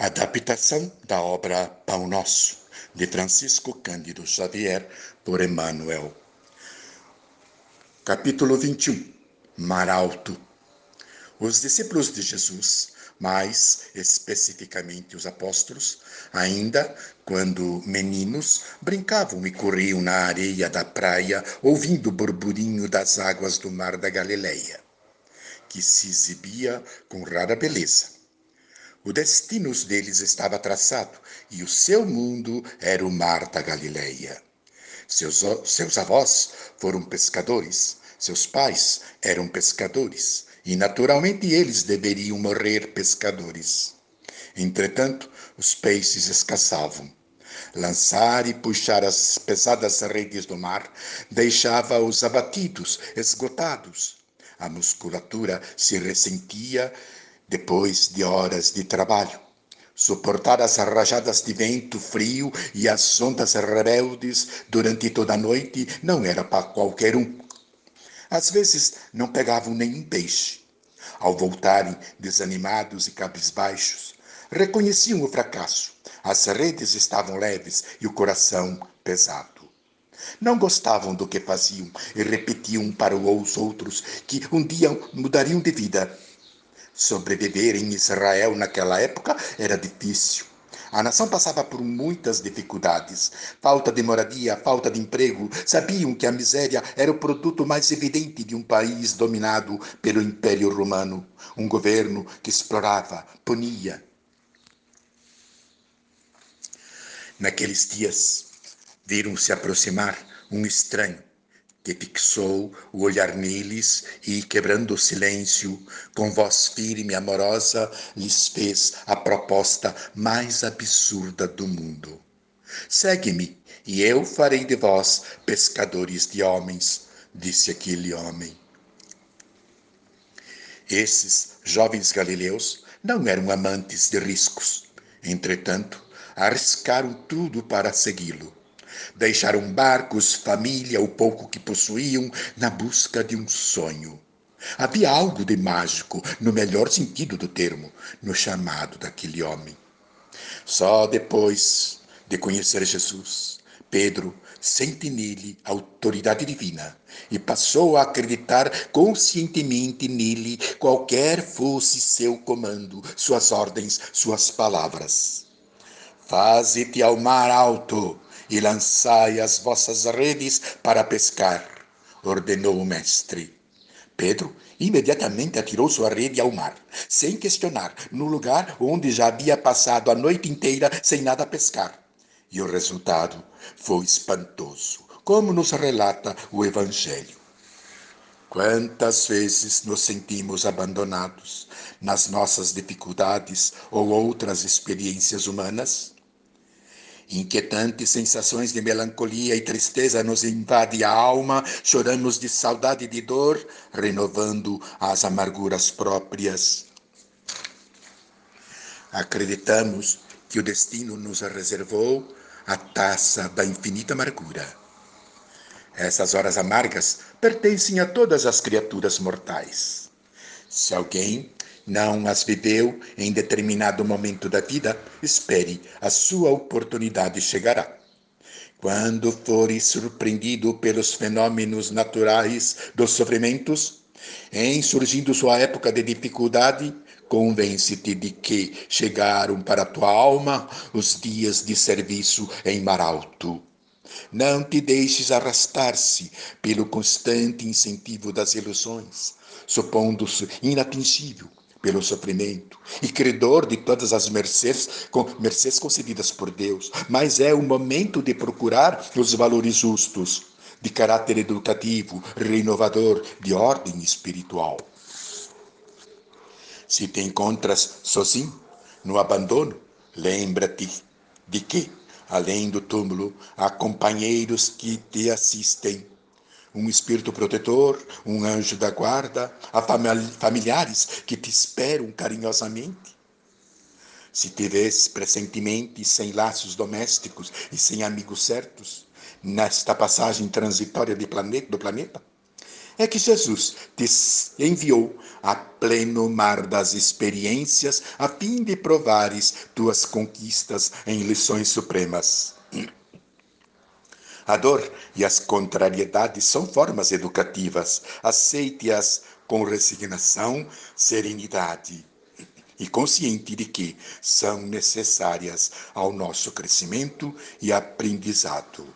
Adaptação da obra Pão Nosso, de Francisco Cândido Xavier, por Emmanuel. Capítulo 21 Mar Alto. Os discípulos de Jesus, mais especificamente os apóstolos, ainda quando meninos, brincavam e corriam na areia da praia, ouvindo o burburinho das águas do mar da Galileia, que se exibia com rara beleza o destino deles estava traçado e o seu mundo era o mar da Galileia. Seus, seus avós foram pescadores, seus pais eram pescadores e naturalmente eles deveriam morrer pescadores. Entretanto, os peixes escassavam. Lançar e puxar as pesadas redes do mar deixava-os abatidos, esgotados. A musculatura se ressentia depois de horas de trabalho. Suportar as rajadas de vento frio e as ondas rebeldes durante toda a noite não era para qualquer um. Às vezes não pegavam nenhum peixe. Ao voltarem desanimados e cabisbaixos, reconheciam o fracasso. As redes estavam leves e o coração pesado. Não gostavam do que faziam e repetiam para os outros que um dia mudariam de vida Sobreviver em Israel naquela época era difícil. A nação passava por muitas dificuldades. Falta de moradia, falta de emprego. Sabiam que a miséria era o produto mais evidente de um país dominado pelo Império Romano. Um governo que explorava, punia. Naqueles dias, viram-se aproximar um estranho que fixou o olhar neles e, quebrando o silêncio, com voz firme e amorosa, lhes fez a proposta mais absurda do mundo. Segue-me, e eu farei de vós pescadores de homens, disse aquele homem. Esses jovens galileus não eram amantes de riscos. Entretanto, arriscaram tudo para segui-lo. Deixaram barcos, família, o pouco que possuíam, na busca de um sonho. Havia algo de mágico, no melhor sentido do termo, no chamado daquele homem. Só depois de conhecer Jesus, Pedro sente nele autoridade divina e passou a acreditar conscientemente nele, qualquer fosse seu comando, suas ordens, suas palavras. Faze-te ao mar alto, e lançai as vossas redes para pescar, ordenou o mestre. Pedro imediatamente atirou sua rede ao mar, sem questionar, no lugar onde já havia passado a noite inteira sem nada pescar. E o resultado foi espantoso, como nos relata o Evangelho. Quantas vezes nos sentimos abandonados nas nossas dificuldades ou outras experiências humanas? Inquietantes sensações de melancolia e tristeza nos invadem a alma, choramos de saudade e de dor, renovando as amarguras próprias. Acreditamos que o destino nos reservou a taça da infinita amargura. Essas horas amargas pertencem a todas as criaturas mortais. Se alguém não as viveu em determinado momento da vida, espere, a sua oportunidade chegará. Quando fores surpreendido pelos fenômenos naturais dos sofrimentos, em surgindo sua época de dificuldade, convence-te de que chegaram para tua alma os dias de serviço em mar alto. Não te deixes arrastar-se pelo constante incentivo das ilusões, supondo-se inatingível pelo sofrimento e credor de todas as mercês, mercês concedidas por Deus, mas é o momento de procurar os valores justos, de caráter educativo, renovador, de ordem espiritual. Se te encontras sozinho, no abandono, lembra-te de que, além do túmulo, há companheiros que te assistem um espírito protetor, um anjo da guarda, a familiares que te esperam carinhosamente. Se te vês sem laços domésticos e sem amigos certos, nesta passagem transitória planeta, do planeta, é que Jesus te enviou a pleno mar das experiências a fim de provares tuas conquistas em lições supremas. A dor e as contrariedades são formas educativas. Aceite-as com resignação, serenidade e consciente de que são necessárias ao nosso crescimento e aprendizado.